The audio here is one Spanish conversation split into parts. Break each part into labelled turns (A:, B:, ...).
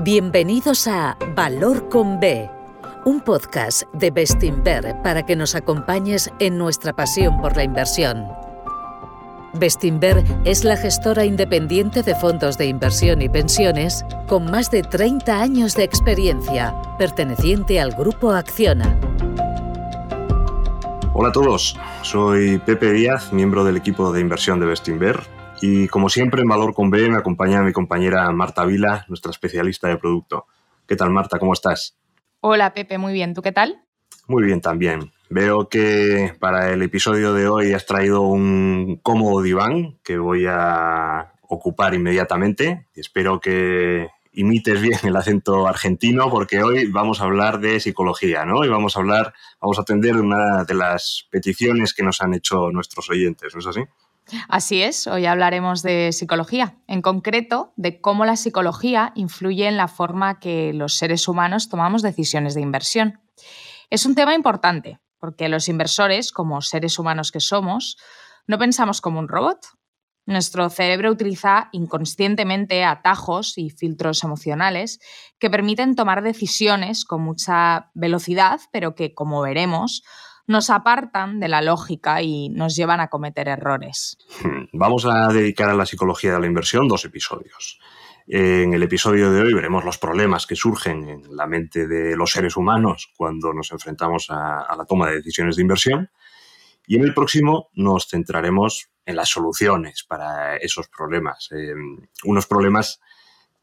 A: Bienvenidos a Valor con B, un podcast de Bestinver para que nos acompañes en nuestra pasión por la inversión. Bestinver es la gestora independiente de fondos de inversión y pensiones con más de 30 años de experiencia, perteneciente al grupo Acciona.
B: Hola a todos, soy Pepe Díaz, miembro del equipo de inversión de Bestinver y como siempre en Valor con B me acompaña mi compañera Marta Vila, nuestra especialista de producto. ¿Qué tal Marta? ¿Cómo estás?
C: Hola Pepe, muy bien. ¿Tú qué tal?
B: Muy bien también. Veo que para el episodio de hoy has traído un cómodo diván que voy a ocupar inmediatamente. Espero que imites bien el acento argentino porque hoy vamos a hablar de psicología, ¿no? Y vamos a hablar, vamos a atender una de las peticiones que nos han hecho nuestros oyentes, ¿no es así?
C: Así es, hoy hablaremos de psicología, en concreto de cómo la psicología influye en la forma que los seres humanos tomamos decisiones de inversión. Es un tema importante, porque los inversores, como seres humanos que somos, no pensamos como un robot. Nuestro cerebro utiliza inconscientemente atajos y filtros emocionales que permiten tomar decisiones con mucha velocidad, pero que, como veremos, nos apartan de la lógica y nos llevan a cometer errores.
B: Hmm, vamos a dedicar a la psicología de la inversión dos episodios. En el episodio de hoy veremos los problemas que surgen en la mente de los seres humanos cuando nos enfrentamos a, la toma de decisiones de inversión. Y en el próximo nos centraremos en las soluciones para esos problemas. Eh, unos problemas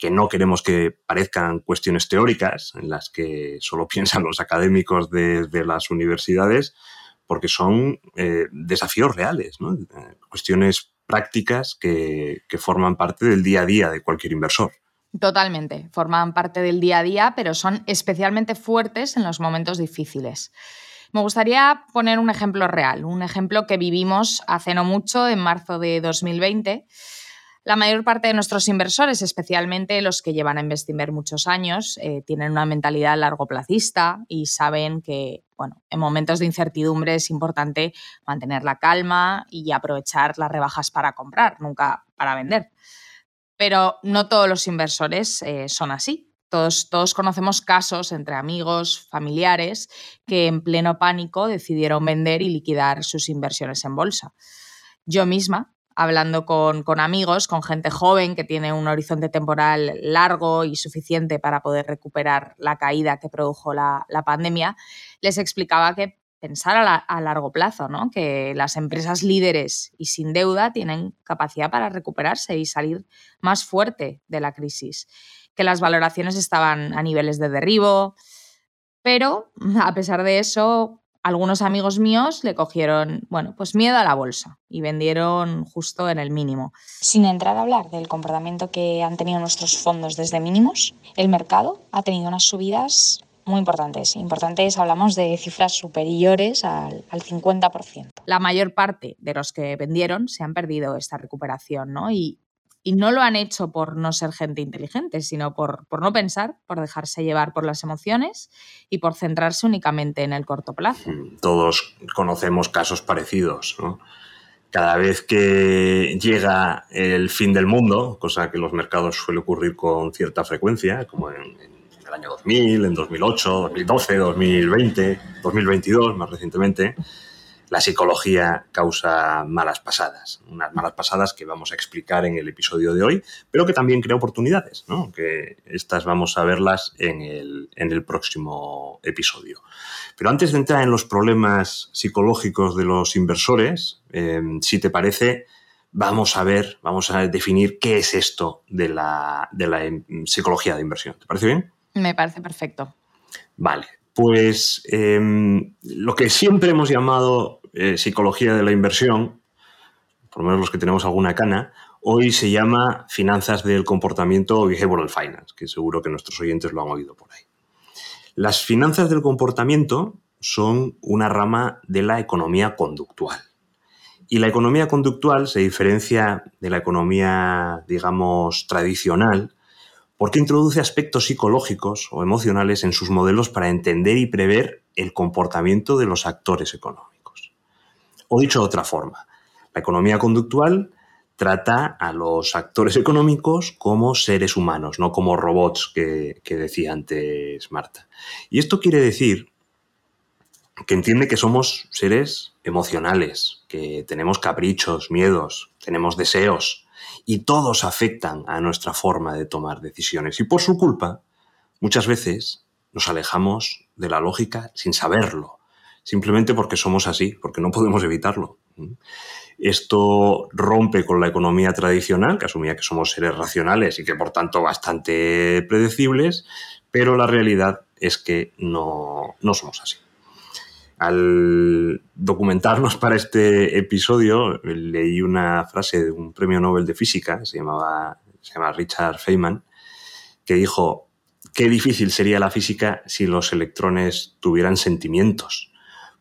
B: que no queremos que parezcan cuestiones teóricas en las que solo piensan los académicos de, las universidades, porque son eh, desafíos reales, eh, cuestiones prácticas que, que forman parte del día a día de cualquier inversor.
C: Totalmente, forman parte del día a día, pero son especialmente fuertes en los momentos difíciles. Me gustaría poner un ejemplo real, un ejemplo que vivimos hace no mucho, en marzo de 2020 la mayor parte de nuestros inversores, especialmente los que llevan a Investimber muchos años, eh, tienen una mentalidad largoplacista y saben que bueno, en momentos de incertidumbre es importante mantener la calma y aprovechar las rebajas para comprar, nunca para vender. Pero no todos los inversores eh, son así. Todos, todos, conocemos casos entre amigos, familiares, que en pleno pánico decidieron vender y liquidar sus inversiones en bolsa. Yo misma hablando con, amigos, con gente joven que tiene un horizonte temporal largo y suficiente para poder recuperar la caída que produjo la, pandemia, les explicaba que pensar a, largo plazo, ¿no? que las empresas líderes y sin deuda tienen capacidad para recuperarse y salir más fuerte de la crisis, que las valoraciones estaban a niveles de derribo, pero a pesar de eso, algunos amigos míos le cogieron, bueno, pues miedo a la bolsa y vendieron justo en el mínimo.
D: Sin entrar a hablar del comportamiento que han tenido nuestros fondos desde mínimos, el mercado ha tenido unas subidas muy importantes. Importantes, hablamos de cifras superiores al, al 50%.
C: La mayor parte de los que vendieron se han perdido esta recuperación, ¿no? Y, y no lo han hecho por no ser gente inteligente, sino por, por, no pensar, por dejarse llevar por las emociones y por centrarse únicamente en el corto plazo.
B: Mm, todos conocemos casos parecidos. Cada vez que llega el fin del mundo, cosa que en los mercados suele ocurrir con cierta frecuencia, como en, en el año 2000, en 2008, 2012, 2020, 2022 más recientemente, la psicología causa malas pasadas, unas malas pasadas que vamos a explicar en el episodio de hoy, pero que también crea oportunidades, ¿no? que estas vamos a verlas en el, próximo episodio. Pero antes de entrar en los problemas psicológicos de los inversores, em, si te parece, vamos a ver, vamos a definir qué es esto de la, de la em, psicología de inversión. ¿Te parece bien?
C: Me parece perfecto.
B: Vale, pues em, lo que siempre hemos llamado eh, psicología de la inversión, por lo menos los que tenemos alguna cana, hoy se llama finanzas del comportamiento o behavioral finance, que seguro que nuestros oyentes lo han oído por ahí. Las finanzas del comportamiento son una rama de la economía conductual. Y la economía conductual se diferencia de la economía, digamos, tradicional, porque introduce aspectos psicológicos o emocionales en sus modelos para entender y prever el comportamiento de los actores económicos. O dicho de otra forma, la economía conductual trata a los actores económicos como seres humanos, no como robots que, decía antes Marta. Y esto quiere decir que entiende que somos seres emocionales, que tenemos caprichos, miedos, tenemos deseos, y todos afectan a nuestra forma de tomar decisiones. Y por su culpa, muchas veces nos alejamos de la lógica sin saberlo, simplemente porque somos así, porque no podemos evitarlo. Esto rompe con la economía tradicional, que asumía que somos seres racionales y que por tanto bastante predecibles, pero la realidad es que no, somos así. Al documentarnos para este episodio, leí una frase de un premio Nobel de Física, se, llamaba, se llama Richard Feynman, que dijo, qué difícil sería la física si los electrones tuvieran sentimientos.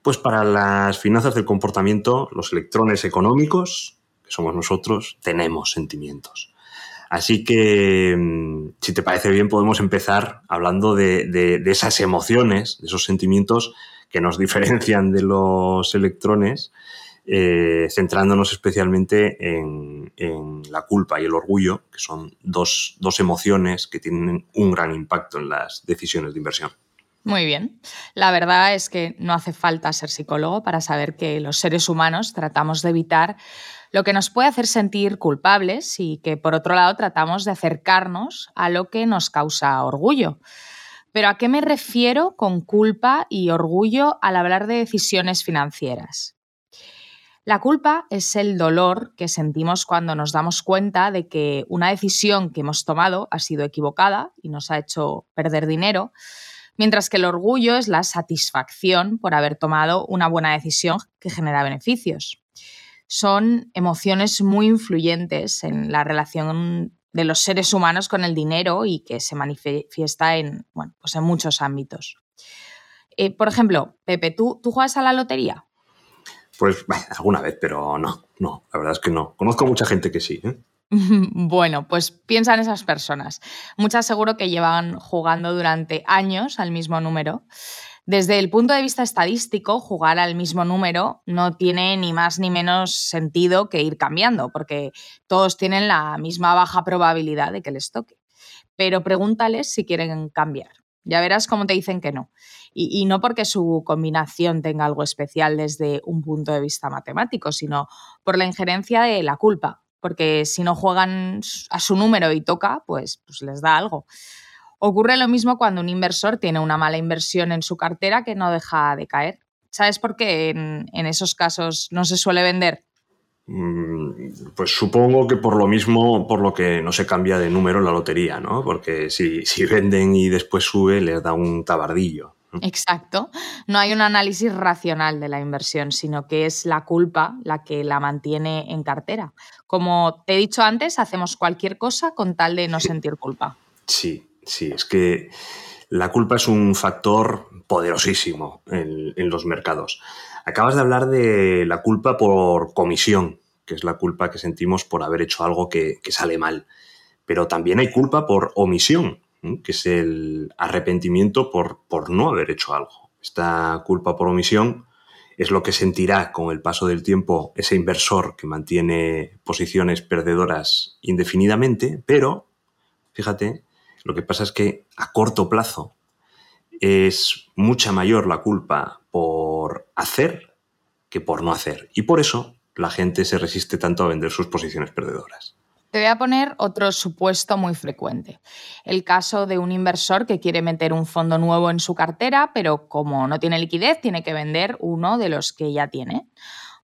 B: Pues para las finanzas del comportamiento, los electrones económicos, que somos nosotros, tenemos sentimientos. Así que, mm, si te parece bien, podemos empezar hablando de, esas emociones, de esos sentimientos que nos diferencian de los electrones, eh, centrándonos especialmente en, en, la culpa y el orgullo, que son dos, dos emociones que tienen un gran impacto en las decisiones de inversión.
C: Muy bien. La verdad es que no hace falta ser psicólogo para saber que los seres humanos tratamos de evitar lo que nos puede hacer sentir culpables y que por otro lado tratamos de acercarnos a lo que nos causa orgullo. Pero ¿a qué me refiero con culpa y orgullo al hablar de decisiones financieras? La culpa es el dolor que sentimos cuando nos damos cuenta de que una decisión que hemos tomado ha sido equivocada y nos ha hecho perder dinero, mientras que el orgullo es la satisfacción por haber tomado una buena decisión que genera beneficios. Son emociones muy influyentes en la relación de los seres humanos con el dinero y que se manifiesta en, bueno, pues en muchos ámbitos. Eh, por ejemplo, Pepe, ¿tú, ¿tú juegas a la lotería?
B: Pues alguna vez, pero no, no, la verdad es que no. Conozco mucha gente que sí. ¿eh?
C: Bueno, pues piensa en esas personas. Muchas seguro que llevan jugando durante años al mismo número. Desde el punto de vista estadístico, jugar al mismo número no tiene ni más ni menos sentido que ir cambiando, porque todos tienen la misma baja probabilidad de que les toque. Pero pregúntales si quieren cambiar. Ya verás cómo te dicen que no. Y, y, no porque su combinación tenga algo especial desde un punto de vista matemático, sino por la injerencia de la culpa, porque si no juegan a su número y toca, pues, pues les da algo. Ocurre lo mismo cuando un inversor tiene una mala inversión en su cartera que no deja de caer. ¿Sabes por qué en, esos casos no se suele vender?
B: Mm, pues supongo que por lo mismo, por lo que no se cambia de número la lotería, ¿no? Porque si, si venden y después sube, les da un tabardillo.
C: Exacto. No hay un análisis racional de la inversión, sino que es la culpa la que la mantiene en cartera. Como te he dicho antes, hacemos cualquier cosa con tal de no sentir culpa.
B: Sí, sí, es que la culpa es un factor poderosísimo en, los mercados. Acabas de hablar de la culpa por comisión, que es la culpa que sentimos por haber hecho algo que sale mal. Pero también hay culpa por omisión, que es el arrepentimiento por, por no haber hecho algo. Esta culpa por omisión es lo que sentirá con el paso del tiempo ese inversor que mantiene posiciones perdedoras indefinidamente, pero, fíjate, lo que pasa es que a corto plazo es mucha mayor la culpa por hacer que por no hacer. Y por eso la gente se resiste tanto a vender sus posiciones perdedoras.
C: Te voy a poner otro supuesto muy frecuente. El caso de un inversor que quiere meter un fondo nuevo en su cartera, pero como no tiene liquidez, tiene que vender uno de los que ya tiene.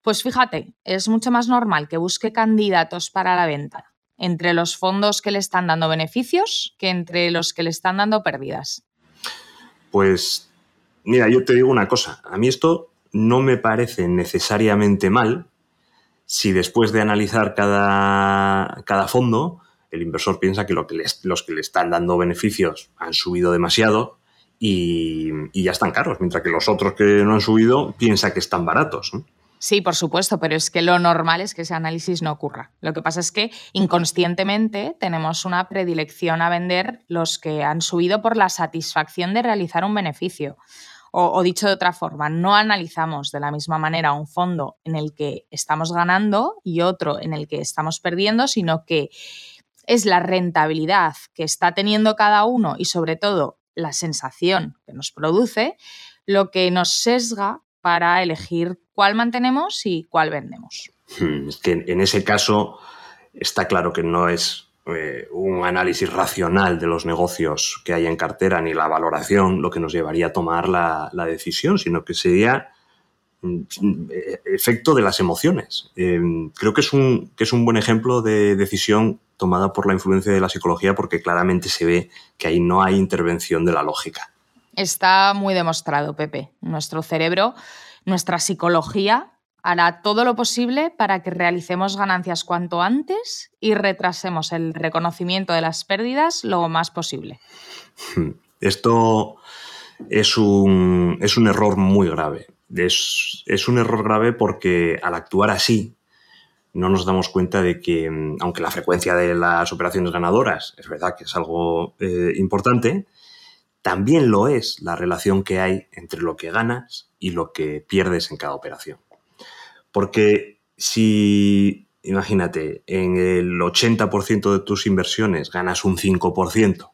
C: Pues fíjate, es mucho más normal que busque candidatos para la venta entre los fondos que le están dando beneficios que entre los que le están dando pérdidas.
B: Pues mira, yo te digo una cosa, a mí esto no me parece necesariamente mal, si después de analizar cada, cada fondo, el inversor piensa que, lo que los que le están dando beneficios han subido demasiado y, ya están caros, mientras que los otros que no han subido piensa que están baratos.
C: Sí, por supuesto, pero es que lo normal es que ese análisis no ocurra. Lo que pasa es que inconscientemente tenemos una predilección a vender los que han subido por la satisfacción de realizar un beneficio O, dicho de otra forma, no analizamos de la misma manera un fondo en el que estamos ganando y otro en el que estamos perdiendo, sino que es la rentabilidad que está teniendo cada uno y sobre todo la sensación que nos produce lo que nos sesga para elegir cuál mantenemos y cuál vendemos.
B: Hmm, es que en ese caso está claro que no es eh, un análisis racional de los negocios que hay en cartera ni la valoración lo que nos llevaría a tomar la, decisión, sino que sería mm, efecto de las emociones. Eh, creo que es, un, que es un buen ejemplo de decisión tomada por la influencia de la psicología porque claramente se ve que ahí no hay intervención de la lógica.
C: Está muy demostrado, Pepe. Nuestro cerebro, nuestra psicología hará todo lo posible para que realicemos ganancias cuanto antes y retrasemos el reconocimiento de las pérdidas lo más posible.
B: Esto es un, es un error muy grave. Es, un error grave porque al actuar así no nos damos cuenta de que, aunque la frecuencia de las operaciones ganadoras es verdad que es algo eh, importante, también lo es la relación que hay entre lo que ganas y lo que pierdes en cada operación. Porque si, imagínate, en el 80% de tus inversiones ganas un 5%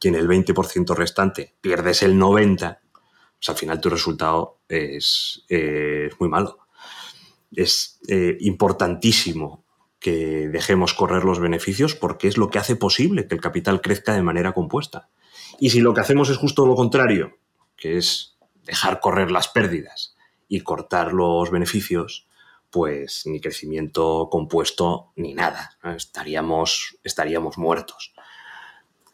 B: y en el 20% restante pierdes el 90%, pues al final tu resultado es, muy malo. Es eh, importantísimo que dejemos correr los beneficios porque es lo que hace posible que el capital crezca de manera compuesta. Y si lo que hacemos es justo lo contrario, que es dejar correr las pérdidas y cortar los beneficios, pues ni crecimiento compuesto ni nada. Estaríamos, estaríamos muertos.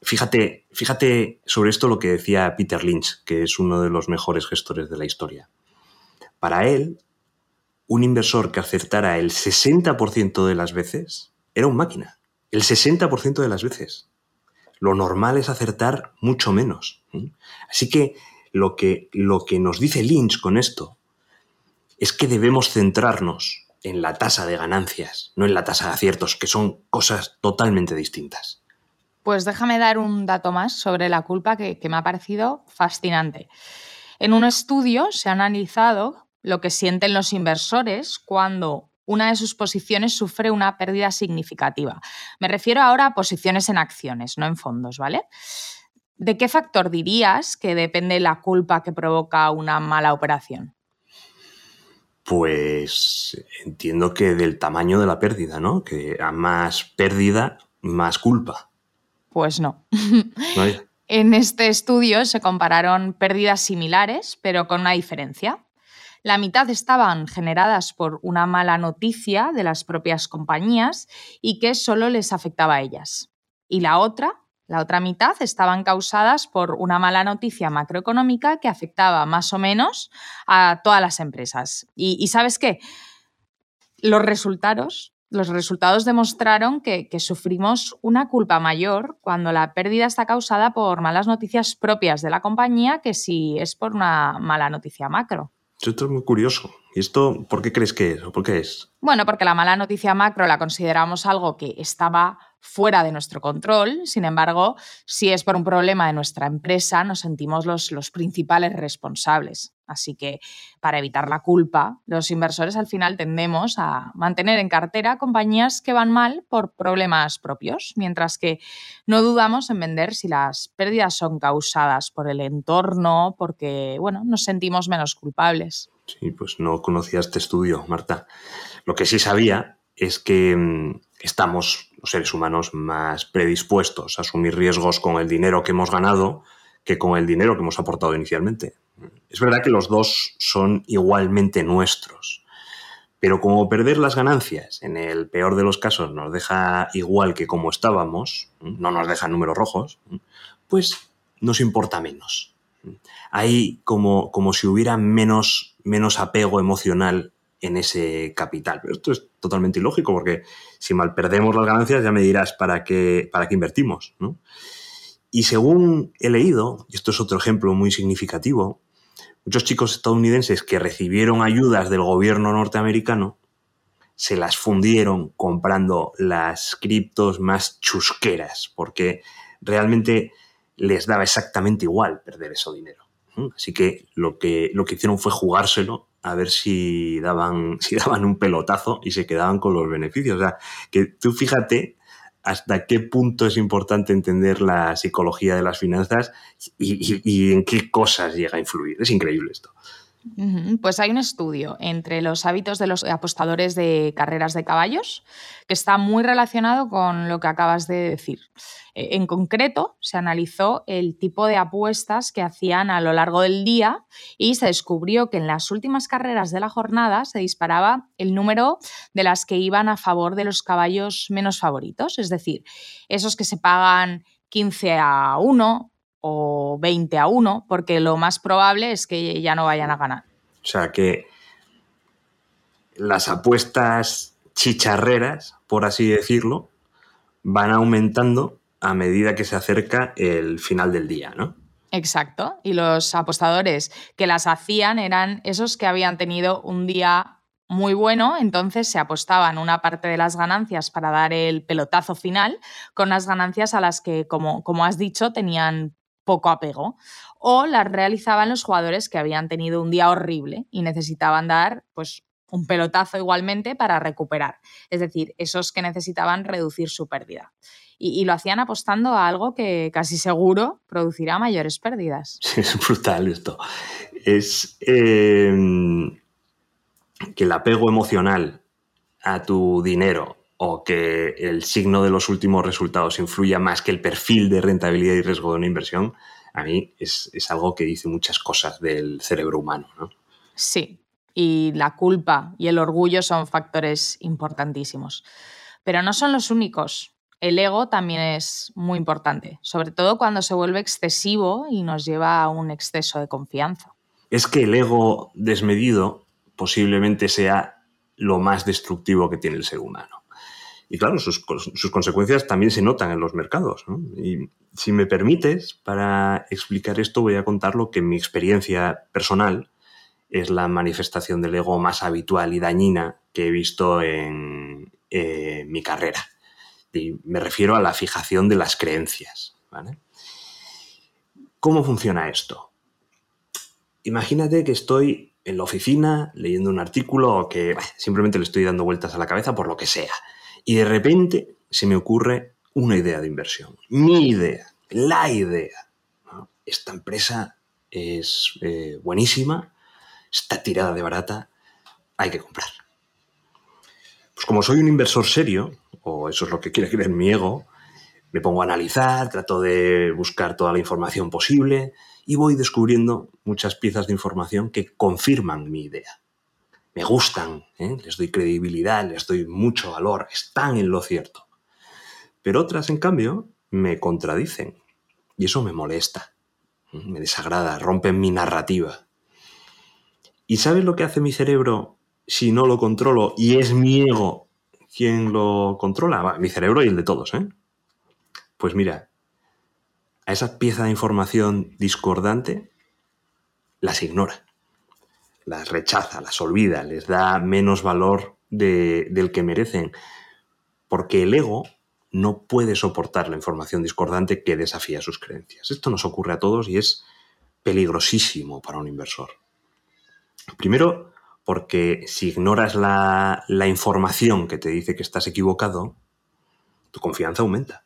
B: Fíjate, fíjate sobre esto lo que decía Peter Lynch, que es uno de los mejores gestores de la historia. Para él, un inversor que acertara el 60% de las veces era un máquina. El 60% de las veces. Lo normal es acertar mucho menos. Así que lo que, lo que nos dice Lynch con esto es que debemos centrarnos en la tasa de ganancias, no en la tasa de aciertos, que son cosas totalmente distintas.
C: Pues déjame dar un dato más sobre la culpa que, me ha parecido fascinante. En un estudio se ha analizado lo que sienten los inversores cuando una de sus posiciones sufre una pérdida significativa. Me refiero ahora a posiciones en acciones, no en fondos, ¿vale? ¿De qué factor dirías que depende la culpa que provoca una mala operación?
B: Pues entiendo que del tamaño de la pérdida, ¿no? Que a más pérdida, más culpa.
C: Pues no. en este estudio se compararon pérdidas similares, pero con una diferencia. La mitad estaban generadas por una mala noticia de las propias compañías y que solo les afectaba a ellas. Y la otra la otra mitad estaban causadas por una mala noticia macroeconómica que afectaba más o menos a todas las empresas. Y, sabes qué? Los resultados, los resultados demostraron que, que, sufrimos una culpa mayor cuando la pérdida está causada por malas noticias propias de la compañía que si es por una mala noticia macro.
B: Esto es muy curioso. ¿Y esto por qué crees que es o por qué es?
C: Bueno, porque la mala noticia macro la consideramos algo que estaba fuera de nuestro control. Sin embargo, si es por un problema de nuestra empresa, nos sentimos los, los principales responsables. Así que para evitar la culpa, los inversores al final tendemos a mantener en cartera compañías que van mal por problemas propios, mientras que no dudamos en vender si las pérdidas son causadas por el entorno, porque bueno, nos sentimos menos culpables.
B: Sí, pues no conocía este estudio, Marta. Lo que sí sabía es que mm, estamos los seres humanos más predispuestos a asumir riesgos con el dinero que hemos ganado que con el dinero que hemos aportado inicialmente. Es verdad que los dos son igualmente nuestros, pero como perder las ganancias en el peor de los casos nos deja igual que como estábamos, no nos deja números rojos, pues nos importa menos. Hay como, como si hubiera menos, menos apego emocional en ese capital. Pero esto es totalmente ilógico porque si mal perdemos las ganancias ya me dirás para qué, para qué invertimos. Y según he leído, y esto es otro ejemplo muy significativo, muchos chicos estadounidenses que recibieron ayudas del gobierno norteamericano se las fundieron comprando las criptos más chusqueras, porque realmente les daba exactamente igual perder ese dinero. Así que lo, que lo que hicieron fue jugárselo a ver si daban, si daban un pelotazo y se quedaban con los beneficios. O sea, que tú fíjate hasta qué punto es importante entender la psicología de las finanzas y, en qué cosas llega a influir. Es increíble esto.
C: Pues hay un estudio entre los hábitos de los apostadores de carreras de caballos que está muy relacionado con lo que acabas de decir. Eh, en concreto, se analizó el tipo de apuestas que hacían a lo largo del día y se descubrió que en las últimas carreras de la jornada se disparaba el número de las que iban a favor de los caballos menos favoritos, es decir, esos que se pagan 15 a 1 o 20 a 1, porque lo más probable es que ya no vayan a ganar.
B: O sea que las apuestas chicharreras, por así decirlo, van aumentando a medida que se acerca el final del día, ¿no?
C: Exacto. Y los apostadores que las hacían eran esos que habían tenido un día muy bueno, entonces se apostaban una parte de las ganancias para dar el pelotazo final con las ganancias a las que, como, como has dicho, tenían poco apego. O las realizaban los jugadores que habían tenido un día horrible y necesitaban dar pues, un pelotazo igualmente para recuperar. Es decir, esos que necesitaban reducir su pérdida y, lo hacían apostando a algo que casi seguro producirá mayores pérdidas.
B: es brutal esto. Es em, que el apego emocional a tu dinero o que el signo de los últimos resultados influya más que el perfil de rentabilidad y riesgo de una inversión, a mí es, es algo que dice muchas cosas del cerebro humano. ¿no?
C: Sí, y la culpa y el orgullo son factores importantísimos. Pero no son los únicos el ego también es muy importante, sobre todo cuando se vuelve excesivo y nos lleva a un exceso de confianza.
B: Es que el ego desmedido posiblemente sea lo más destructivo que tiene el ser humano. Y claro, sus, consecuencias también se notan en los mercados. Y si me permites, para explicar esto voy a contar lo que mi experiencia personal es la manifestación del ego más habitual y dañina que he visto en mi carrera. Y me refiero a la fijación de las creencias. ¿Cómo funciona esto? Imagínate que estoy en la oficina leyendo un artículo o que simplemente le estoy dando vueltas a la cabeza por lo que sea. Y de repente se me ocurre una idea de inversión. Mi idea, la idea. Esta empresa es eh, buenísima, está tirada de barata, hay que comprar. Pues como soy un inversor serio, o eso es lo que quiere creer mi ego, me pongo a analizar, trato de buscar toda la información posible y voy descubriendo muchas piezas de información que confirman mi idea. Me gustan, ¿eh? les doy credibilidad, les doy mucho valor, están en lo cierto. Pero otras, en cambio, me contradicen y eso me molesta, ¿eh? me desagrada, rompen mi narrativa. ¿Y sabes lo que hace mi cerebro si no lo controlo y es mi ego ¿Quién lo controla? mi cerebro y el de todos, ¿eh? Pues mira, a esa pieza de información discordante las ignora, las rechaza, las olvida, les da menos valor del que merecen, porque el ego no puede soportar la información discordante que desafía sus creencias. Esto nos ocurre a todos y es peligrosísimo para un inversor. Primero, porque si ignoras la, información que te dice que estás equivocado, tu confianza aumenta.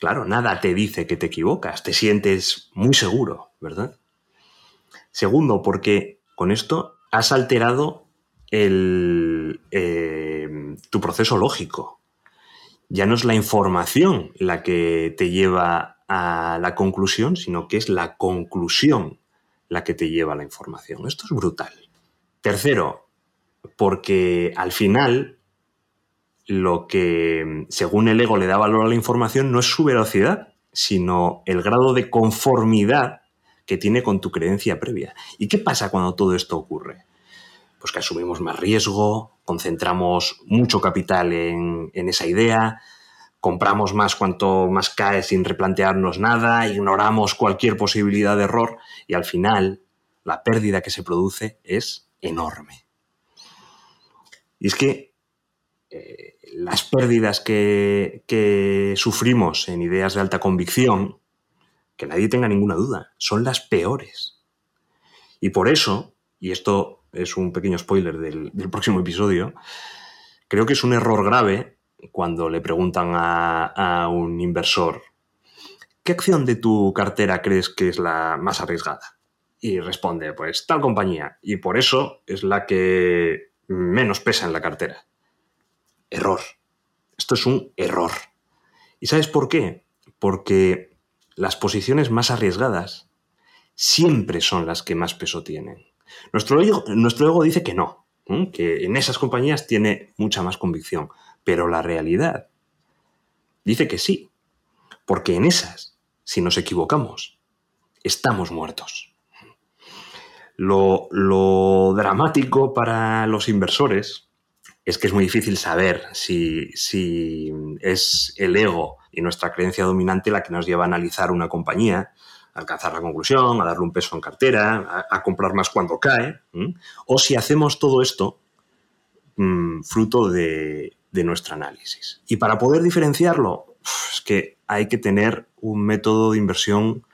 B: Claro, nada te dice que te equivocas, te sientes muy seguro, ¿verdad? Segundo, porque con esto has alterado eh, tu proceso lógico. Ya no es la información la que te lleva a la conclusión, sino que es la conclusión la que te lleva a la información. Esto es brutal. Tercero, porque al final lo que según el ego le da valor a la información no es su velocidad, sino el grado de conformidad que tiene con tu creencia previa. ¿Y qué pasa cuando todo esto ocurre? Pues que asumimos más riesgo, concentramos mucho capital en, esa idea, compramos más cuanto más cae sin replantearnos nada, ignoramos cualquier posibilidad de error y al final la pérdida que se produce es enorme. Y es que eh, las pérdidas que, sufrimos en ideas de alta convicción que nadie tenga ninguna duda, son las peores. Y por eso, y esto es un pequeño spoiler del, próximo episodio, creo que es un error grave cuando le preguntan a, un inversor, ¿qué acción de tu cartera crees que es la más arriesgada? Y responde, pues tal compañía. Y por eso es la que menos pesa en la cartera. Error. Esto es un error. ¿Y sabes por qué? Porque las posiciones más arriesgadas siempre son las que más peso tienen. Nuestro ego, nuestro ego dice que no, que en esas compañías tiene mucha más convicción, pero la realidad dice que sí, porque en esas, si nos equivocamos, estamos muertos. Lo, lo dramático para los inversores es que es muy difícil saber si, es el ego y nuestra creencia dominante la que nos lleva a analizar una compañía, a alcanzar la conclusión, a darle un peso en cartera, a, comprar más cuando cae, o si hacemos todo esto mm, fruto de, de, nuestro análisis. Y para poder diferenciarlo, es que hay que tener un método de inversión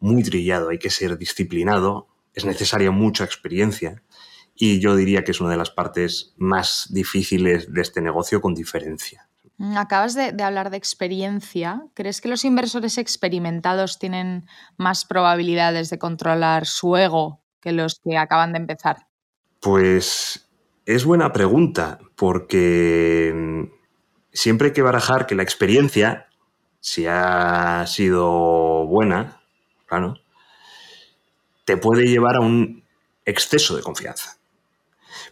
B: muy trillado, hay que ser disciplinado, es necesaria mucha experiencia y yo diría que es una de las partes más difíciles de este negocio con diferencia.
C: Mm, acabas de, hablar de experiencia. ¿Crees que los inversores experimentados tienen más probabilidades de controlar su ego que los que acaban de empezar?
B: Pues es buena pregunta, porque mm, siempre hay que barajar que la experiencia, si ha sido buena, claro, te puede llevar a un exceso de confianza.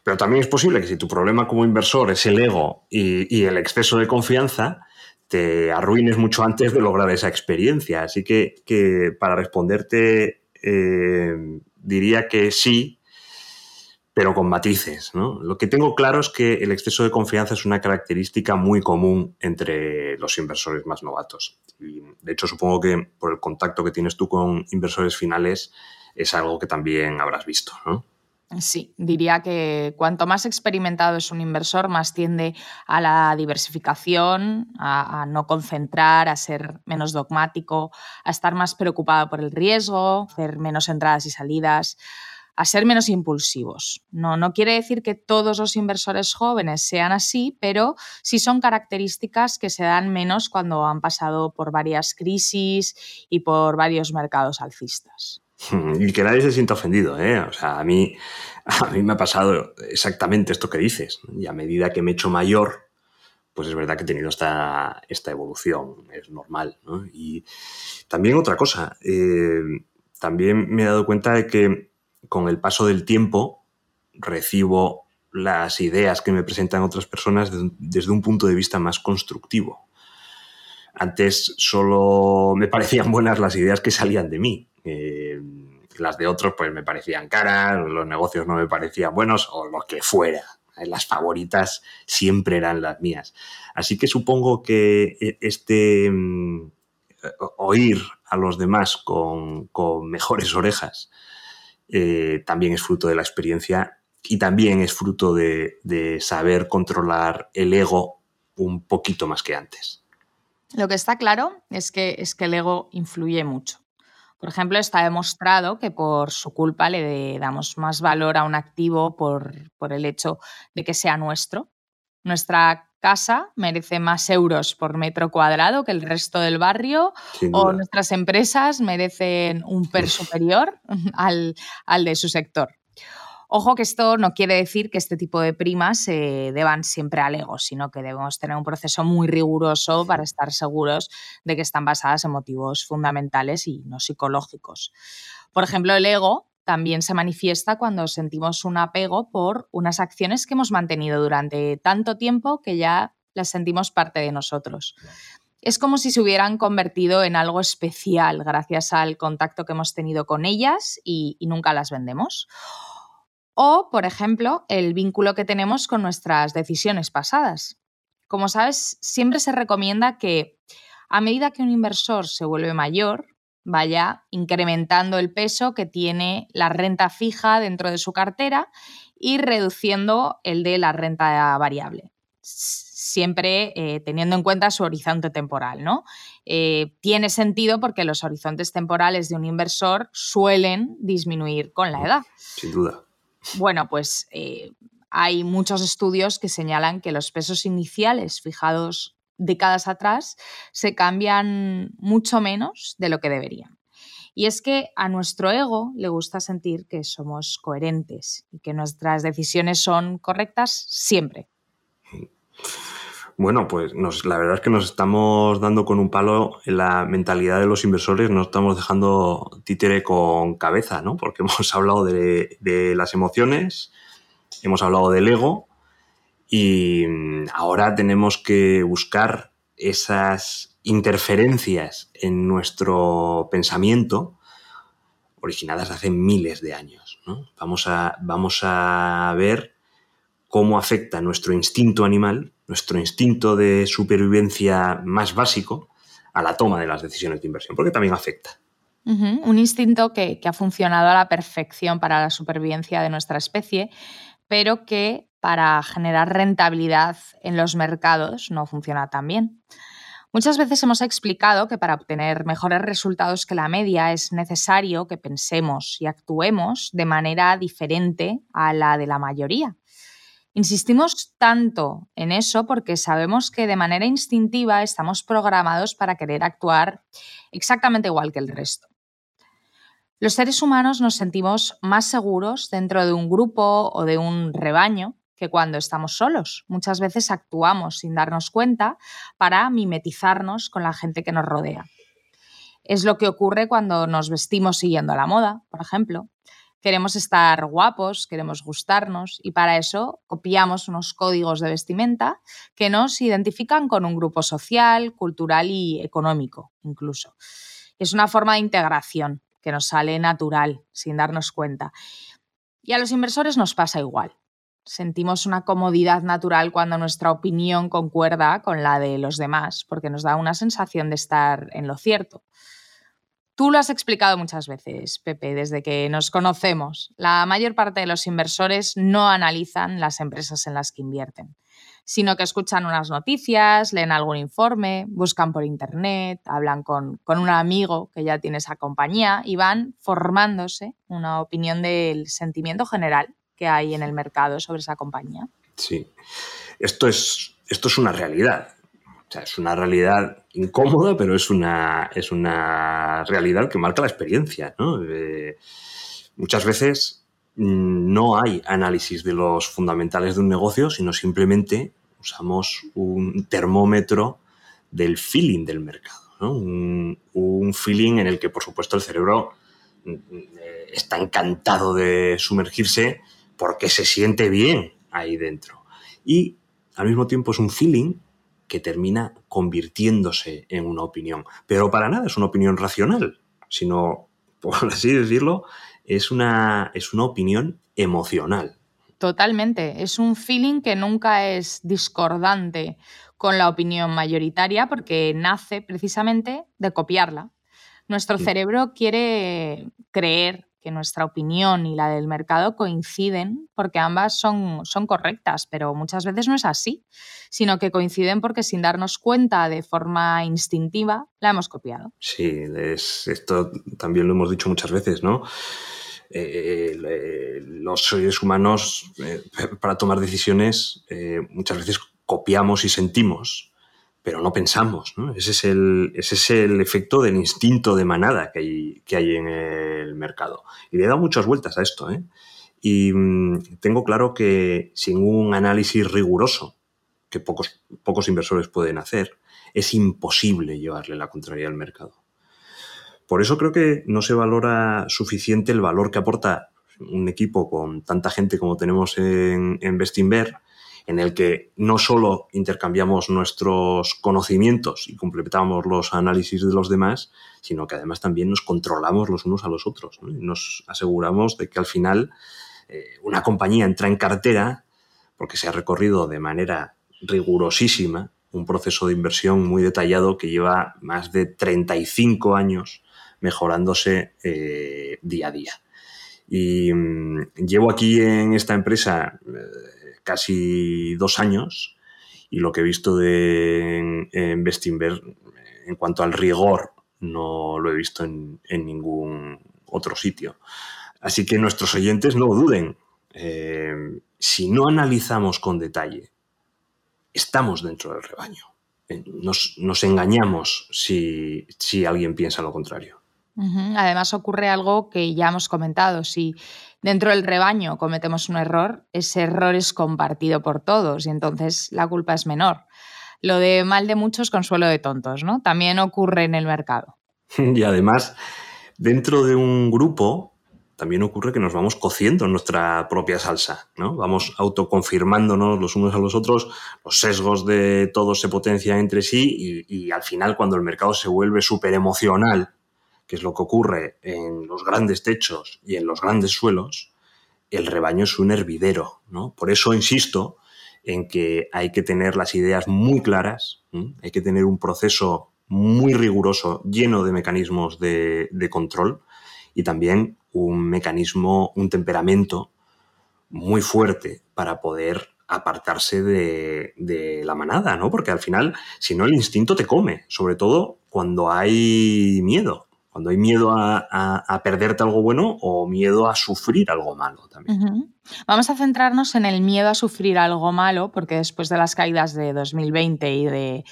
B: Pero también es posible que si tu problema como inversor es el ego y, el exceso de confianza, te arruines mucho antes de lograr esa experiencia. Así que, para responderte, eh, diría que sí, pero con matices. Lo que tengo claro es que el exceso de confianza es una característica muy común entre los inversores más novatos. Y de hecho, supongo que por el contacto que tienes tú con inversores finales es algo que también habrás visto. ¿no?
C: Sí, diría que cuanto más experimentado es un inversor, más tiende a la diversificación, a, no concentrar, a ser menos dogmático, a estar más preocupado por el riesgo, hacer menos entradas y salidas, a ser menos impulsivos. No, no quiere decir que todos los inversores jóvenes sean así, pero sí son características que se dan menos cuando han pasado por varias crisis y por varios mercados alcistas.
B: Y que nadie se sienta ofendido, ¿eh? O sea, a mí, a mí me ha pasado exactamente esto que dices. Y a medida que me he hecho mayor, pues es verdad que he tenido esta, esta evolución, es normal. ¿no? Y también otra cosa, eh, también me he dado cuenta de que con el paso del tiempo recibo las ideas que me presentan otras personas desde un punto de vista más constructivo. Antes solo me parecían buenas las ideas que salían de mí eh, las de otros pues me parecían caras, los negocios no me parecían buenos o lo que fuera. Las favoritas siempre eran las mías. Así que supongo que e, este mm, oír a los demás con, mejores orejas eh, también es fruto de la experiencia y también es fruto de, de saber controlar el ego un poquito más que antes.
C: Lo que está claro es que, es que el ego influye mucho. Por ejemplo, está demostrado que por su culpa le damos más valor a un activo por, el hecho de que sea nuestro. Nuestra casa merece más euros por metro cuadrado que el resto del barrio o nuestras empresas merecen un PER superior al, al de su sector. Ojo que esto no quiere decir que este tipo de primas se deban siempre al ego, sino que debemos tener un proceso muy riguroso para estar seguros de que están basadas en motivos fundamentales y no psicológicos. Por ejemplo, el ego también se manifiesta cuando sentimos un apego por unas acciones que hemos mantenido durante tanto tiempo que ya las sentimos parte de nosotros. Es como si se hubieran convertido en algo especial gracias al contacto que hemos tenido con ellas y, y nunca las vendemos. O, por ejemplo, el vínculo que tenemos con nuestras decisiones pasadas. Como sabes, siempre se recomienda que a medida que un inversor se vuelve mayor, vaya incrementando el peso que tiene la renta fija dentro de su cartera y reduciendo el de la renta variable. siempre eh, teniendo en cuenta su horizonte temporal. ¿no? Eh, tiene sentido porque los horizontes temporales de un inversor suelen disminuir con la edad.
B: Sin duda.
C: Bueno, pues eh, hay muchos estudios que señalan que los pesos iniciales fijados décadas atrás se cambian mucho menos de lo que deberían. Y es que a nuestro ego le gusta sentir que somos coherentes y que nuestras decisiones son correctas siempre.
B: Bueno, pues la verdad es que nos estamos dando con un palo en la mentalidad de los inversores, nos estamos dejando títere con cabeza, ¿no? Porque hemos hablado de, las emociones, hemos hablado del ego y ahora tenemos que buscar esas interferencias en nuestro pensamiento originadas hace miles de años. Vamos, a, vamos a ver cómo afecta nuestro instinto animal, nuestro instinto de supervivencia más básico, a la toma de las decisiones de inversión, porque también afecta.
C: Un instinto que, ha funcionado a la perfección para la supervivencia de nuestra especie, pero que para generar rentabilidad en los mercados no funciona tan bien. Muchas veces hemos explicado que para obtener mejores resultados que la media es necesario que pensemos y actuemos de manera diferente a la de la mayoría. Insistimos tanto en eso porque sabemos que de manera instintiva estamos programados para querer actuar exactamente igual que el resto. Los seres humanos nos sentimos más seguros dentro de un grupo o de un rebaño que cuando estamos solos. Muchas veces actuamos sin darnos cuenta para mimetizarnos con la gente que nos rodea. Es lo que ocurre cuando nos vestimos siguiendo la moda, por ejemplo, queremos estar guapos, queremos gustarnos y para eso copiamos unos códigos de vestimenta que nos identifican con un grupo social, cultural y económico incluso. Es una forma de integración que nos sale natural sin darnos cuenta. Y a los inversores nos pasa igual. Sentimos una comodidad natural cuando nuestra opinión concuerda con la de los demás, porque nos da una sensación de estar en lo cierto. Tú lo has explicado muchas veces, Pepe, desde que nos conocemos. La mayor parte de los inversores no analizan las empresas en las que invierten, sino que escuchan unas noticias, leen algún informe, buscan por internet, hablan con, un amigo que ya tiene esa compañía y van formándose una opinión del sentimiento general que hay en el mercado sobre esa compañía.
B: Sí, esto es, esto es una realidad. O sea, es una realidad incómoda, pero es una, es una realidad que marca la experiencia. ¿no? Eh, muchas veces mm, no hay análisis de los fundamentales de un negocio, sino simplemente usamos un termómetro del feeling del mercado. ¿no? Un, feeling en el que, por supuesto, el cerebro mm, eh, está encantado de sumergirse porque se siente bien ahí dentro. Y al mismo tiempo es un feeling que termina convirtiéndose en una opinión. Pero para nada es una opinión racional, sino, por así decirlo, es una, es una opinión emocional.
C: Totalmente, es un feeling que nunca es discordante con la opinión mayoritaria porque nace precisamente de copiarla. Nuestro cerebro quiere creer que nuestra opinión y la del mercado coinciden porque ambas son, son correctas, pero muchas veces no es así, sino que coinciden porque sin darnos cuenta de forma instintiva la hemos copiado.
B: Sí, esto también lo hemos dicho muchas veces, ¿no? Eh, eh, los seres humanos, eh, para tomar decisiones, muchas veces copiamos y sentimos pero no pensamos. Ese, es el, ese es el efecto del instinto de manada que hay, que hay en el mercado. Y le he dado muchas vueltas a esto. ¿eh? Y mm, tengo claro que sin un análisis riguroso, que pocos, pocos inversores pueden hacer, es imposible llevarle la contraria al mercado. Por eso creo que no se valora suficiente el valor que aporta un equipo con tanta gente como tenemos en, en Bestinver en el que no solo intercambiamos nuestros conocimientos y completamos los análisis de los demás, sino que además también nos controlamos los unos a los otros. Nos aseguramos de que al final eh, una compañía entra en cartera porque se ha recorrido de manera rigurosísima un proceso de inversión muy detallado que lleva más de 35 años mejorándose eh, día a día. Y mm, llevo aquí en esta empresa eh, casi dos años y lo que he visto de, en, en en cuanto al rigor no lo he visto en, ningún otro sitio. Así que nuestros oyentes no duden. Eh, si no analizamos con detalle, estamos dentro del rebaño. Eh, nos, engañamos si alguien piensa lo contrario.
C: Además ocurre algo que ya hemos comentado. Si dentro del rebaño cometemos un error, ese error es compartido por todos y entonces la culpa es menor. Lo de mal de muchos, consuelo de tontos, ¿no? También ocurre en el mercado.
B: Y además, dentro de un grupo, también ocurre que nos vamos cociendo nuestra propia salsa, ¿no? Vamos autoconfirmándonos los unos a los otros, los sesgos de todos se potencian entre sí y, al final cuando el mercado se vuelve súper emocional, que es lo que ocurre en los grandes techos y en los grandes suelos, el rebaño es un hervidero, ¿no? Por eso insisto en que hay que tener las ideas muy claras, hay que tener un proceso muy riguroso, lleno de mecanismos de, control y también un mecanismo, un temperamento muy fuerte para poder apartarse de, de, la manada, ¿no? Porque al final, si no, el instinto te come, sobre todo cuando hay miedo cuando hay miedo a, perderte algo bueno o miedo a sufrir algo malo también.
C: Vamos a centrarnos en el miedo a sufrir algo malo, porque después de las caídas de 2020 y de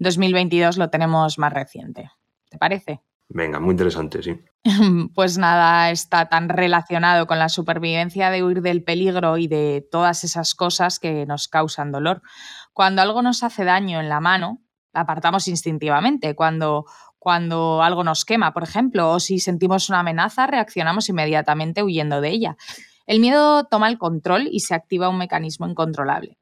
C: 2022 lo tenemos más reciente. ¿Te parece?
B: Venga, muy interesante, sí.
C: Pues nada está tan relacionado con la supervivencia de huir del peligro y de todas esas cosas que nos causan dolor. Cuando algo nos hace daño en la mano, la apartamos instintivamente. Cuando cuando algo nos quema, por ejemplo, o si sentimos una amenaza, reaccionamos inmediatamente huyendo de ella. El miedo toma el control y se activa un mecanismo incontrolable.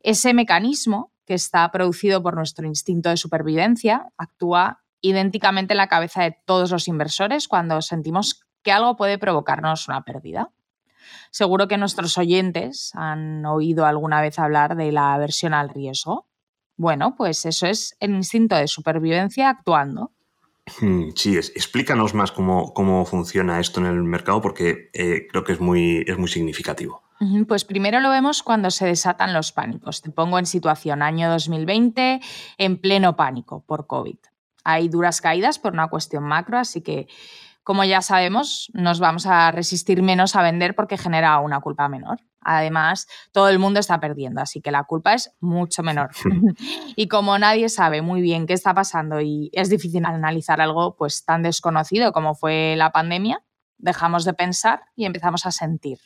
C: Ese mecanismo, que está producido por nuestro instinto de supervivencia, actúa idénticamente en la cabeza de todos los inversores cuando sentimos que algo puede provocarnos una pérdida. Seguro que nuestros oyentes han oído alguna vez hablar de la aversión al riesgo. Bueno, pues eso es el instinto de supervivencia actuando.
B: Hmm, sí, explícanos más cómo, cómo, funciona esto en el mercado porque eh, creo que es muy, es muy significativo.
C: Pues primero lo vemos cuando se desatan los pánicos. Te pongo en situación año 2020, en pleno pánico por COVID. Hay duras caídas por una cuestión macro, así que como ya sabemos, nos vamos a resistir menos a vender porque genera una culpa menor. Además, todo el mundo está perdiendo, así que la culpa es mucho menor. y como nadie sabe muy bien qué está pasando y es difícil analizar algo pues tan desconocido como fue la pandemia, dejamos de pensar y empezamos a sentir.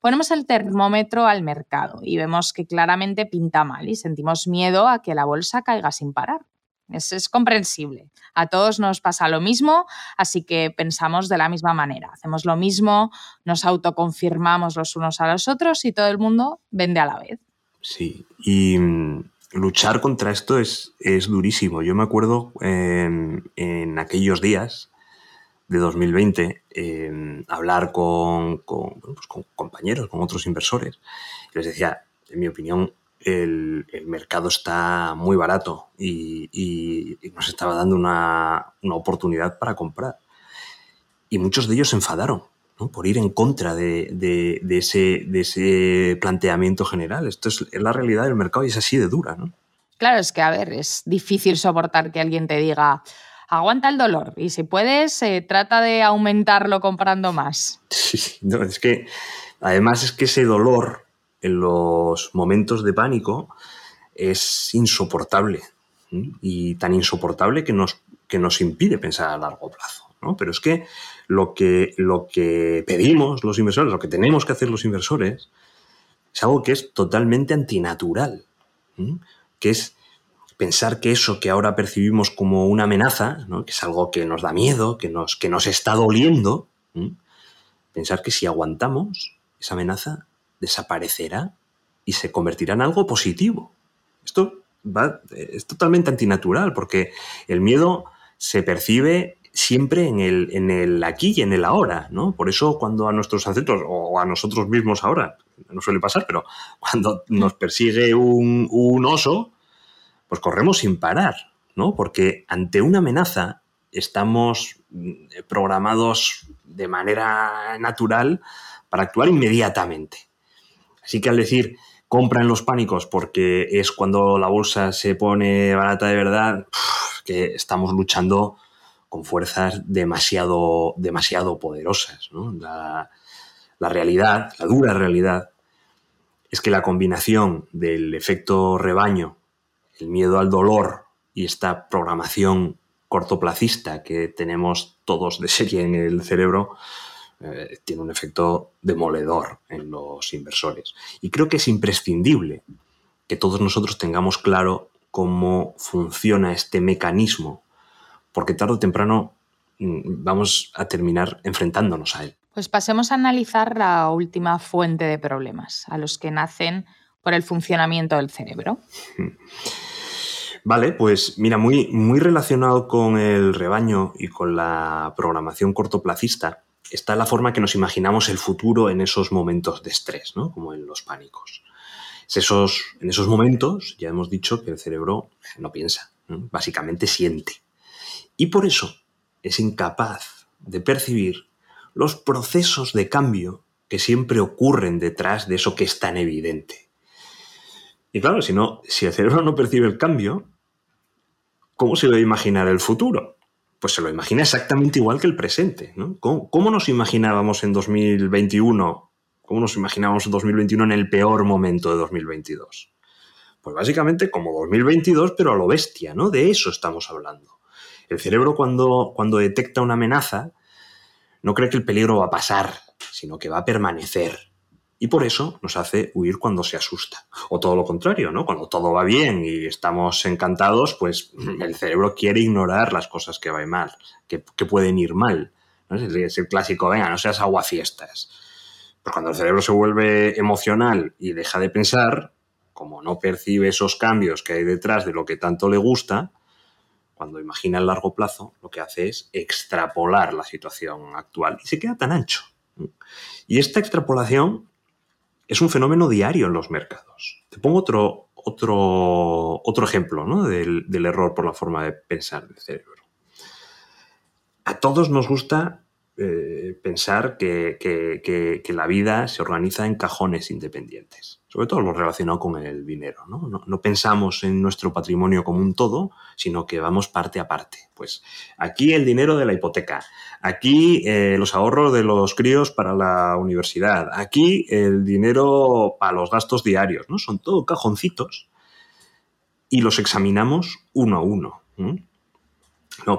C: Ponemos el termómetro al mercado y vemos que claramente pinta mal y sentimos miedo a que la bolsa caiga sin parar. Es, comprensible. A todos nos pasa lo mismo, así que pensamos de la misma manera. Hacemos lo mismo, nos autoconfirmamos los unos a los otros y todo el mundo vende a la vez.
B: Sí, y mm, luchar contra esto es, es durísimo. Yo me acuerdo em, en aquellos días de 2020 em, hablar con, pues con compañeros, con otros inversores. Les decía, en mi opinión, el, mercado está muy barato y, nos estaba dando una, oportunidad para comprar. Y muchos de ellos se enfadaron por ir en contra de, ese, de, ese, planteamiento general. Esto es, la realidad del mercado y es así de dura. ¿no?
C: Claro, es que, a ver, es difícil soportar que alguien te diga, aguanta el dolor y si puedes, trata de aumentarlo comprando más.
B: Sí, es que además es que ese dolor en los momentos de pánico es insoportable y tan insoportable que nos, que nos impide pensar a largo plazo. Pero es que lo, que lo que pedimos los inversores, lo que tenemos que hacer los inversores, es algo que es totalmente antinatural, que es pensar que eso que ahora percibimos como una amenaza, que es algo que nos da miedo, que nos, que nos está doliendo, pensar que si aguantamos esa amenaza desaparecerá y se convertirá en algo positivo. Esto es totalmente antinatural porque el miedo se percibe siempre en el, en el aquí y en el ahora, ¿no? Por eso cuando a nuestros ancestros o a nosotros mismos ahora, no suele pasar, pero cuando nos persigue un, un oso, pues corremos sin parar, ¿no? Porque ante una amenaza estamos mm, programados de manera natural para actuar inmediatamente. Así que al decir compra en los pánicos porque es cuando la bolsa se pone barata de verdad, que estamos luchando con fuerzas demasiado, demasiado poderosas. La, la realidad, la dura realidad, es que la combinación del efecto rebaño, el miedo al dolor y esta programación cortoplacista que tenemos todos de serie en el cerebro, eh, tiene un efecto demoledor en los inversores. Y creo que es imprescindible que todos nosotros tengamos claro cómo funciona este mecanismo, porque tarde o temprano mm, vamos a terminar enfrentándonos a él.
C: Pues pasemos a analizar la última fuente de problemas, a los que nacen por el funcionamiento del cerebro.
B: Vale, pues mira, muy, muy relacionado con el rebaño y con la programación cortoplacista, está la forma que nos imaginamos el futuro en esos momentos de estrés, ¿no? Como en los pánicos. esos, en esos momentos ya hemos dicho que el cerebro no piensa, básicamente siente. Y por eso es incapaz de percibir los procesos de cambio que siempre ocurren detrás de eso que es tan evidente. Y claro, si, no, si el cerebro no percibe el cambio, ¿cómo se va a imaginar el futuro? Pues se lo imagina exactamente igual que el presente. ¿no? ¿Cómo, nos imaginábamos en 2021? ¿Cómo nos imaginábamos en 2021 en el peor momento de 2022? Pues básicamente como 2022, pero a lo bestia, ¿no? De eso estamos hablando. El cerebro cuando, cuando detecta una amenaza no cree que el peligro va a pasar, sino que va a permanecer y por eso nos hace huir cuando se asusta. O todo lo contrario, ¿no? Cuando todo va bien y estamos encantados, pues el cerebro quiere ignorar las cosas que van mal, que, pueden ir mal. Es el clásico, venga, no seas aguafiestas. Pero cuando el cerebro se vuelve emocional y deja de pensar, como no percibe esos cambios que hay detrás de lo que tanto le gusta, cuando imagina el largo plazo, lo que hace es extrapolar la situación actual y se queda tan ancho. Y esta extrapolación es un fenómeno diario en los mercados. Te pongo otro, otro, otro ejemplo del, del, error por la forma de pensar del cerebro. A todos nos gusta eh, pensar que, la vida se organiza en cajones independientes, sobre todo lo relacionado con el dinero. ¿no? pensamos en nuestro patrimonio como un todo, sino que vamos parte a parte. Pues aquí el dinero de la hipoteca, aquí eh, los ahorros de los críos para la universidad, aquí el dinero para los gastos diarios, ¿no? Son todo cajoncitos y los examinamos uno a uno no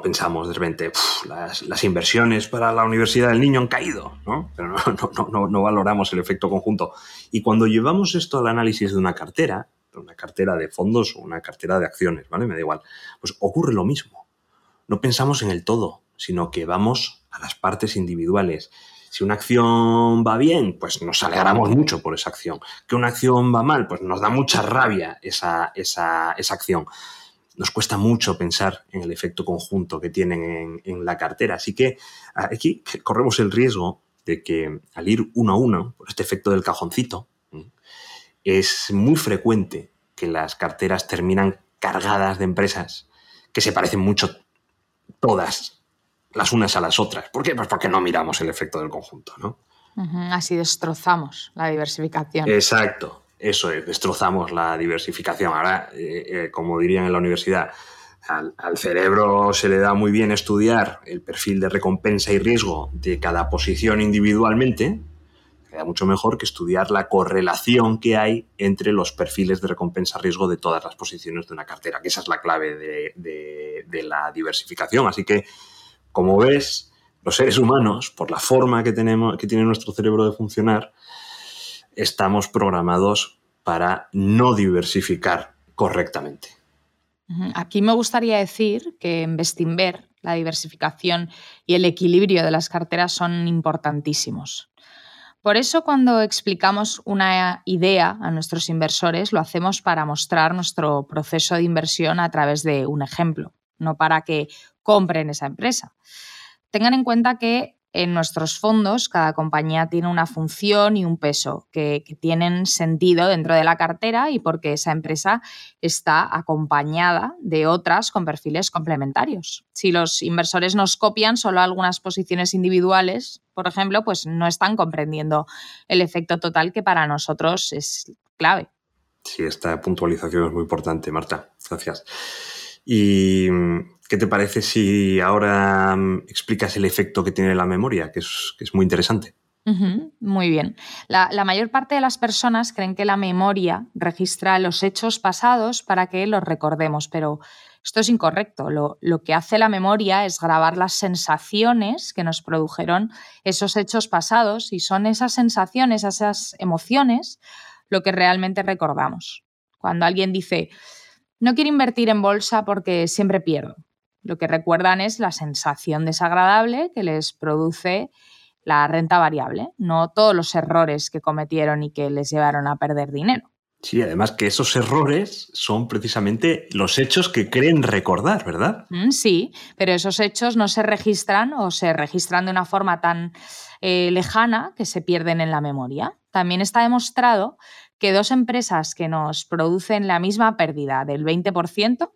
B: pensamos de repente, las, inversiones para la universidad del niño han caído, ¿no? Pero no, no, valoramos el efecto conjunto. Y cuando llevamos esto al análisis de una cartera, una cartera de fondos o una cartera de acciones, ¿vale? Me da igual. Pues ocurre lo mismo. No pensamos en el todo, sino que vamos a las partes individuales. Si una acción va bien, pues nos alegramos mucho por esa acción. Que una acción va mal, pues nos da mucha rabia esa, esa, esa acción nos cuesta mucho pensar en el efecto conjunto que tienen en, la cartera. Así que aquí corremos el riesgo de que al ir uno a uno, por este efecto del cajoncito, es muy frecuente que las carteras terminan cargadas de empresas que se parecen mucho todas las unas a las otras. ¿Por qué? Pues porque no miramos el efecto del conjunto, ¿no?
C: Así destrozamos la diversificación.
B: Exacto, eso es, destrozamos la diversificación. Ahora, eh, eh, como dirían en la universidad, al, cerebro se le da muy bien estudiar el perfil de recompensa y riesgo de cada posición individualmente, queda mucho mejor que estudiar la correlación que hay entre los perfiles de recompensa-riesgo de todas las posiciones de una cartera, que esa es la clave de, de la diversificación. Así que, como ves, los seres humanos, por la forma que, tenemos, que tiene nuestro cerebro de funcionar, estamos programados para no diversificar correctamente.
C: Aquí me gustaría decir que en Bestinver la diversificación y el equilibrio de las carteras son importantísimos. Por eso cuando explicamos una idea a nuestros inversores lo hacemos para mostrar nuestro proceso de inversión a través de un ejemplo, no para que compren esa empresa. Tengan en cuenta que en nuestros fondos cada compañía tiene una función y un peso que, tienen sentido dentro de la cartera y porque esa empresa está acompañada de otras con perfiles complementarios. Si los inversores nos copian solo algunas posiciones individuales, por ejemplo, pues no están comprendiendo el efecto total que para nosotros es clave.
B: Sí, esta puntualización es muy importante, Marta. Gracias. ¿Y qué te parece si ahora mm, explicas el efecto que tiene la memoria, que es, muy interesante?
C: muy bien. La, mayor parte de las personas creen que la memoria registra los hechos pasados para que los recordemos, pero esto es incorrecto. Lo, lo, que hace la memoria es grabar las sensaciones que nos produjeron esos hechos pasados y son esas sensaciones, esas emociones, lo que realmente recordamos. Cuando alguien dice, no quiero invertir en bolsa porque siempre pierdo, lo que recuerdan es la sensación desagradable que les produce la renta variable, no todos los errores que cometieron y que les llevaron a perder dinero.
B: Sí, además que esos errores son precisamente los hechos que creen recordar, ¿verdad?
C: Mm, sí, pero esos hechos no se registran o se registran de una forma tan eh, lejana que se pierden en la memoria. También está demostrado que dos empresas que nos producen la misma pérdida del 20%,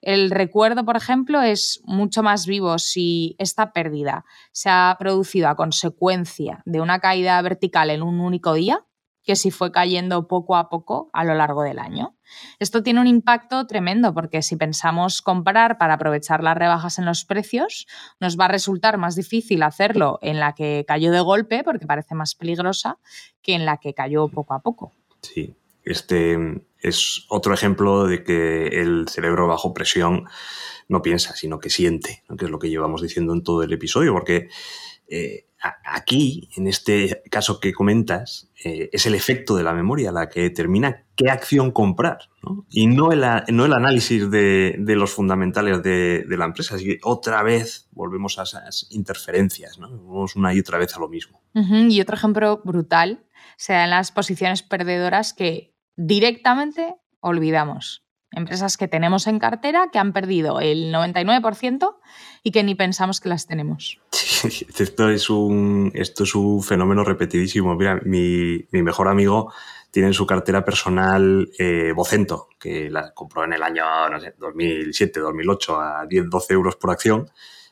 C: el recuerdo, por ejemplo, es mucho más vivo si esta pérdida se ha producido a consecuencia de una caída vertical en un único día que si fue cayendo poco a poco a lo largo del año. Esto tiene un impacto tremendo porque si pensamos comprar para aprovechar las rebajas en los precios, nos va a resultar más difícil hacerlo en la que cayó de golpe porque parece más peligrosa que en la que cayó poco a poco.
B: Sí, este es otro ejemplo de que el cerebro bajo presión no piensa, sino que siente, que es lo que llevamos diciendo en todo el episodio, porque eh, aquí, en este caso que comentas, eh, es el efecto de la memoria la que determina qué acción comprar, y no el, no el análisis de, los fundamentales de, la empresa. Así que otra vez volvemos a esas interferencias, ¿no? Vamos una y otra vez a lo mismo.
C: Y otro ejemplo brutal se en las posiciones perdedoras que directamente olvidamos. Empresas que tenemos en cartera que han perdido el 99% y que ni pensamos que las tenemos.
B: esto, es un, esto es un fenómeno repetidísimo. Mira, mi, mejor amigo tiene en su cartera personal eh, Vocento, que la compró en el año no sé, 2007, 2008 a 10, 12 euros por acción,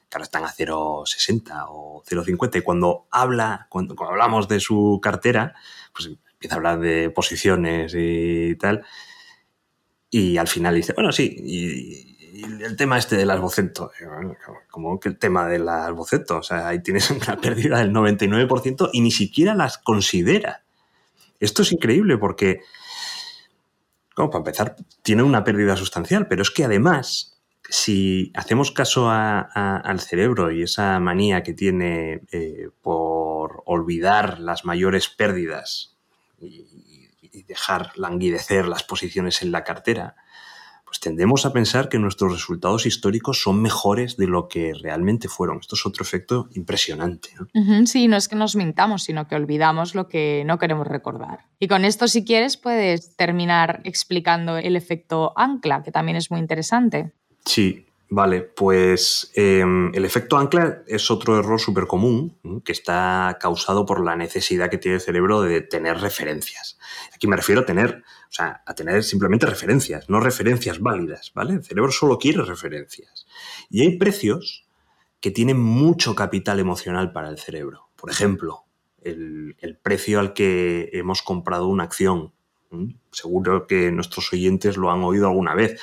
B: que ahora están a 0,60 o 0,50. Y cuando habla, cuando hablamos de su cartera, pues empieza a hablar de posiciones y tal. Y al final dice, bueno, sí, y, el tema este de las bocetos, como que el tema de las bocetos, o sea, ahí tienes una pérdida del 99% y ni siquiera las considera. Esto es increíble porque, como para empezar, tiene una pérdida sustancial, pero es que además, si hacemos caso al cerebro y esa manía que tiene eh, por olvidar las mayores pérdidas y, y dejar languidecer las posiciones en la cartera, pues tendemos a pensar que nuestros resultados históricos son mejores de lo que realmente fueron. Esto es otro efecto impresionante.
C: sí, no es que nos mintamos, sino que olvidamos lo que no queremos recordar. Y con esto, si quieres, puedes terminar explicando el efecto ancla, que también es muy interesante.
B: Sí, Vale, pues em, el efecto ancla es otro error súper común que está causado por la necesidad que tiene el cerebro de tener referencias. Aquí me refiero a tener, o sea, a tener simplemente referencias, no referencias válidas, ¿vale? El cerebro solo quiere referencias. Y hay precios que tienen mucho capital emocional para el cerebro. Por ejemplo, el, precio al que hemos comprado una acción. Seguro que nuestros oyentes lo han oído alguna vez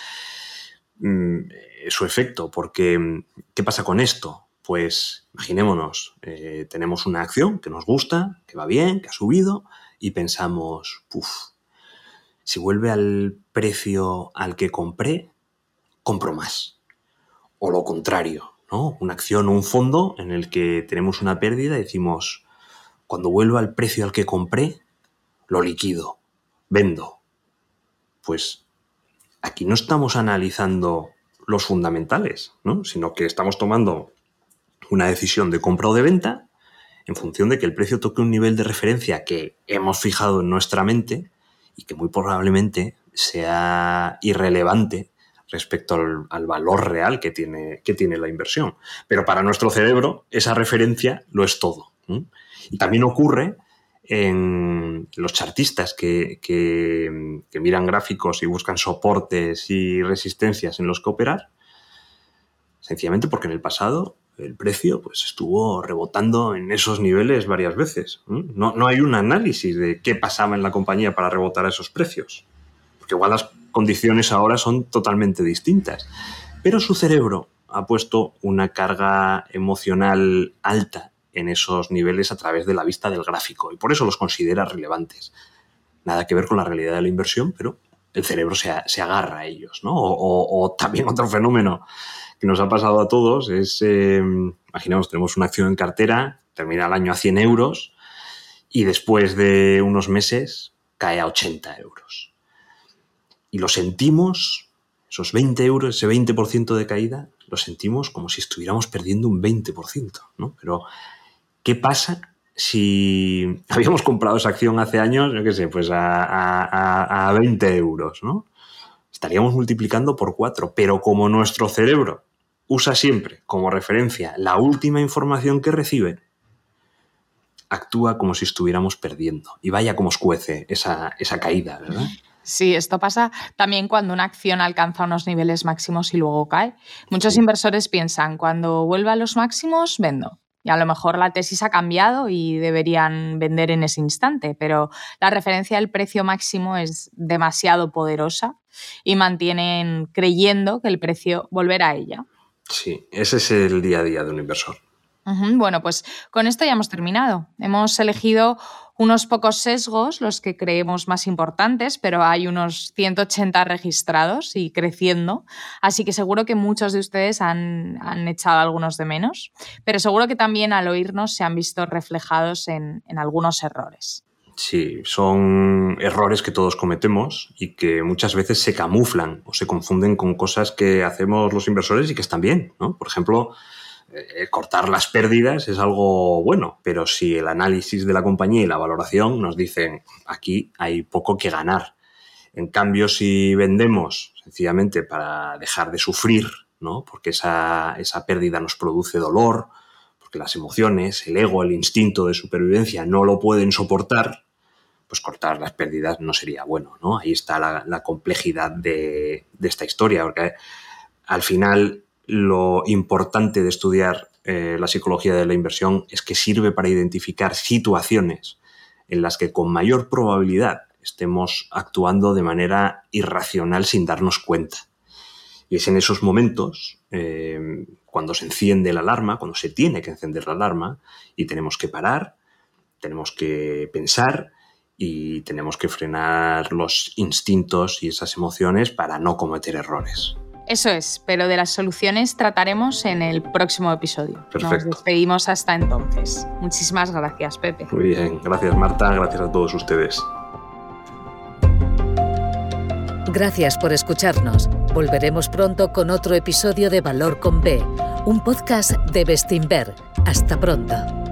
B: su efecto, porque ¿qué pasa con esto? Pues imaginémonos, eh, tenemos una acción que nos gusta, que va bien, que ha subido, y pensamos, puff, si vuelve al precio al que compré, compro más. O lo contrario, ¿no? Una acción o un fondo en el que tenemos una pérdida decimos, cuando vuelva al precio al que compré, lo liquido, vendo. Pues aquí no estamos analizando los fundamentales, ¿no? sino que estamos tomando una decisión de compra o de venta en función de que el precio toque un nivel de referencia que hemos fijado en nuestra mente y que muy probablemente sea irrelevante respecto al, valor real que tiene, que tiene, la inversión. Pero para nuestro cerebro esa referencia lo es todo. Y también ocurre en los chartistas que, miran gráficos y buscan soportes y resistencias en los que operar, sencillamente porque en el pasado el precio pues, estuvo rebotando en esos niveles varias veces. No, no hay un análisis de qué pasaba en la compañía para rebotar a esos precios. porque igual las condiciones ahora son totalmente distintas. Pero su cerebro ha puesto una carga emocional alta en esos niveles a través de la vista del gráfico y por eso los considera relevantes. Nada que ver con la realidad de la inversión, pero el cerebro se, agarra a ellos, ¿no? O, también otro fenómeno que nos ha pasado a todos es, eh, imaginemos, tenemos una acción en cartera, termina el año a 100 euros y después de unos meses cae a 80 euros. Y lo sentimos, esos 20 euros, ese 20% de caída, lo sentimos como si estuviéramos perdiendo un 20%, ¿no? Pero, ¿qué pasa si habíamos comprado esa acción hace años, yo qué sé, pues a, 20 euros, ¿no? Estaríamos multiplicando por 4, pero como nuestro cerebro usa siempre como referencia la última información que recibe, actúa como si estuviéramos perdiendo. Y vaya como escuece esa, esa caída, ¿verdad?
C: Sí, esto pasa también cuando una acción alcanza unos niveles máximos y luego cae. Muchos inversores piensan, cuando vuelva a los máximos, vendo. Y a lo mejor la tesis ha cambiado y deberían vender en ese instante, pero la referencia del precio máximo es demasiado poderosa y mantienen creyendo que el precio volverá a ella.
B: Sí, ese es el día a día de un inversor.
C: Bueno, pues con esto ya hemos terminado. Hemos elegido unos pocos sesgos, los que creemos más importantes, pero hay unos 180 registrados y creciendo, así que seguro que muchos de ustedes han, echado algunos de menos, pero seguro que también al oírnos se han visto reflejados en, en algunos errores.
B: Sí, son errores que todos cometemos y que muchas veces se camuflan o se confunden con cosas que hacemos los inversores y que están bien, ¿no? Por ejemplo, cortar las pérdidas es algo bueno, pero si el análisis de la compañía y la valoración nos dicen aquí hay poco que ganar. En cambio, si vendemos sencillamente para dejar de sufrir, ¿no? porque esa, esa pérdida nos produce dolor, porque las emociones, el ego, el instinto de supervivencia no lo pueden soportar, pues cortar las pérdidas no sería bueno. ¿no? Ahí está la, complejidad de, de esta historia, porque al final lo importante de estudiar eh, la psicología de la inversión es que sirve para identificar situaciones en las que con mayor probabilidad estemos actuando de manera irracional sin darnos cuenta. Y es en esos momentos, eh, cuando se enciende la alarma, cuando se tiene que encender la alarma y tenemos que parar, tenemos que pensar y tenemos que frenar los instintos y esas emociones para no cometer errores.
C: Eso es, pero de las soluciones trataremos en el próximo episodio.
B: Perfecto.
C: Nos despedimos hasta entonces. Muchísimas gracias, Pepe.
B: Muy bien, gracias Marta, gracias a todos ustedes.
A: Gracias por escucharnos. Volveremos pronto con otro episodio de Valor con B, un podcast de Bestinver. Hasta pronto.